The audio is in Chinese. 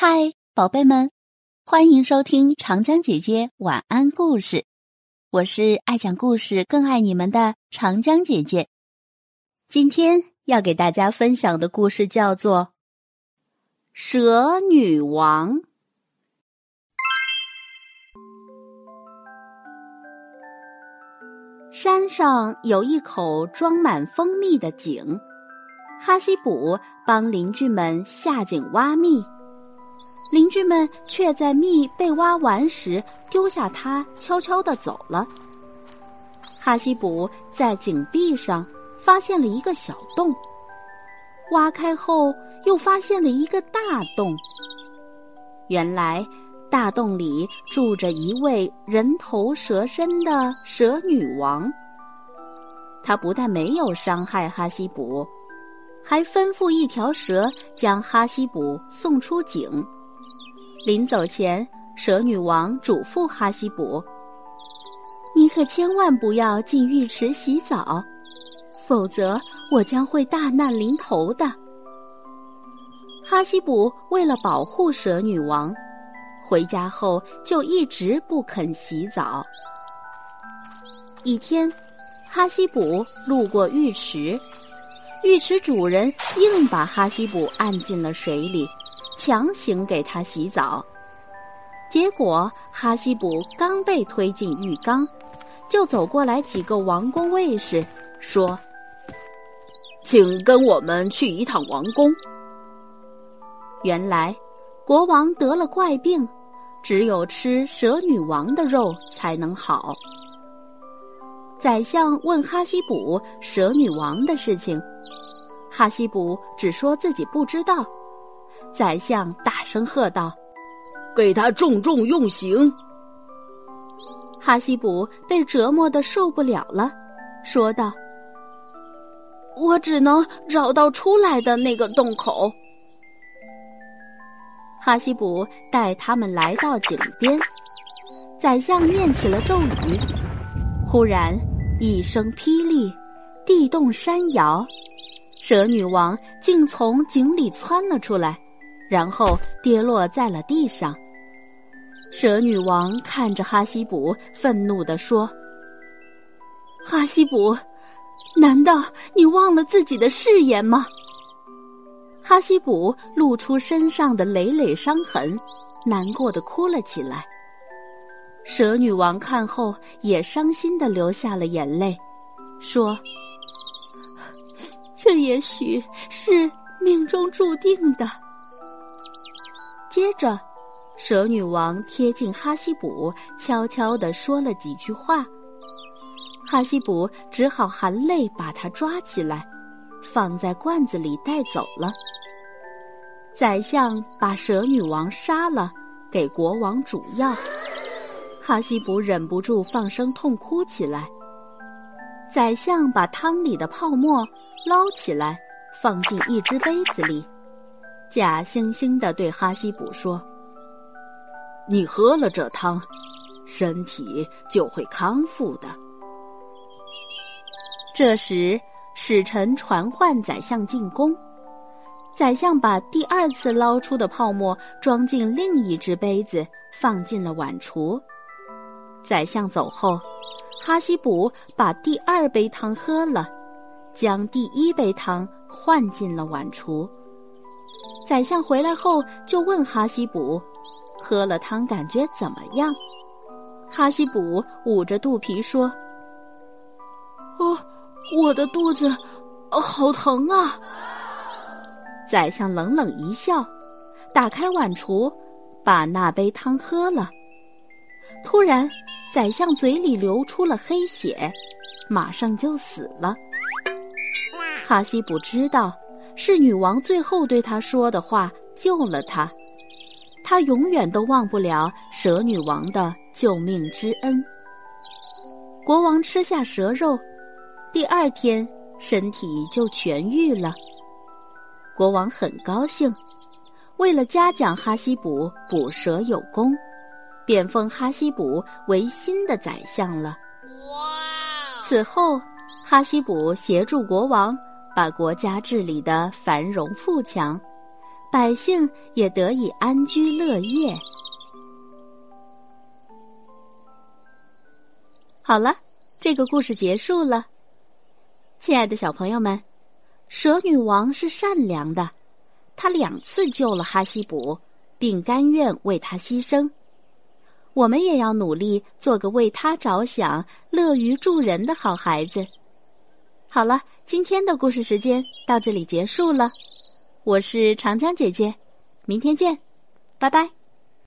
嗨，宝贝们，欢迎收听长江姐姐晚安故事。我是爱讲故事、更爱你们的长江姐姐。今天要给大家分享的故事叫做《蛇女王》。山上有一口装满蜂蜜的井，哈希卜帮邻居们下井挖蜜。邻居们却在蜜被挖完时丢下它，悄悄地走了。哈希卜在井壁上发现了一个小洞，挖开后又发现了一个大洞。原来大洞里住着一位人头蛇身的蛇女王。她不但没有伤害哈希卜，还吩咐一条蛇将哈希卜送出井。临走前，蛇女王嘱咐哈希卜：“你可千万不要进浴池洗澡，否则我将会大难临头的。”哈希卜为了保护蛇女王，回家后就一直不肯洗澡。一天，哈希卜路过浴池，浴池主人硬把哈希卜按进了水里。强行给他洗澡，结果哈希卜刚被推进浴缸，就走过来几个王宫卫士，说：“请跟我们去一趟王宫。”原来，国王得了怪病，只有吃蛇女王的肉才能好。宰相问哈希卜蛇女王的事情，哈希卜只说自己不知道。宰相大声喝道：“给他重重用刑！”哈希卜被折磨的受不了了，说道：“我只能找到出来的那个洞口。”哈希卜带他们来到井边，宰相念起了咒语，忽然一声霹雳，地动山摇，蛇女王竟从井里窜了出来。然后跌落在了地上。蛇女王看着哈希卜，愤怒地说：“哈希卜，难道你忘了自己的誓言吗？”哈希卜露出身上的累累伤痕，难过的哭了起来。蛇女王看后也伤心的流下了眼泪，说：“ 这也许是命中注定的。”接着，蛇女王贴近哈希卜，悄悄地说了几句话。哈希卜只好含泪把她抓起来，放在罐子里带走了。宰相把蛇女王杀了，给国王煮药。哈希卜忍不住放声痛哭起来。宰相把汤里的泡沫捞起来，放进一只杯子里。假惺惺的对哈希卜说：“你喝了这汤，身体就会康复的。”这时，使臣传唤宰相进宫。宰相把第二次捞出的泡沫装进另一只杯子，放进了碗橱。宰相走后，哈希卜把第二杯汤喝了，将第一杯汤换进了碗橱。宰相回来后就问哈希卜：“喝了汤感觉怎么样？”哈希卜捂着肚皮说：“哦，我的肚子好疼啊！”宰相冷冷一笑，打开碗橱，把那杯汤喝了。突然，宰相嘴里流出了黑血，马上就死了。哈希卜知道。是女王最后对他说的话救了他，他永远都忘不了蛇女王的救命之恩。国王吃下蛇肉，第二天身体就痊愈了。国王很高兴，为了嘉奖哈希卜捕蛇有功，便封哈希卜为新的宰相了。哇！此后，哈希卜协助国王。把国家治理的繁荣富强，百姓也得以安居乐业。好了，这个故事结束了。亲爱的小朋友们，蛇女王是善良的，她两次救了哈希卜，并甘愿为他牺牲。我们也要努力做个为他着想、乐于助人的好孩子。好了，今天的故事时间到这里结束了。我是长江姐姐，明天见，拜拜。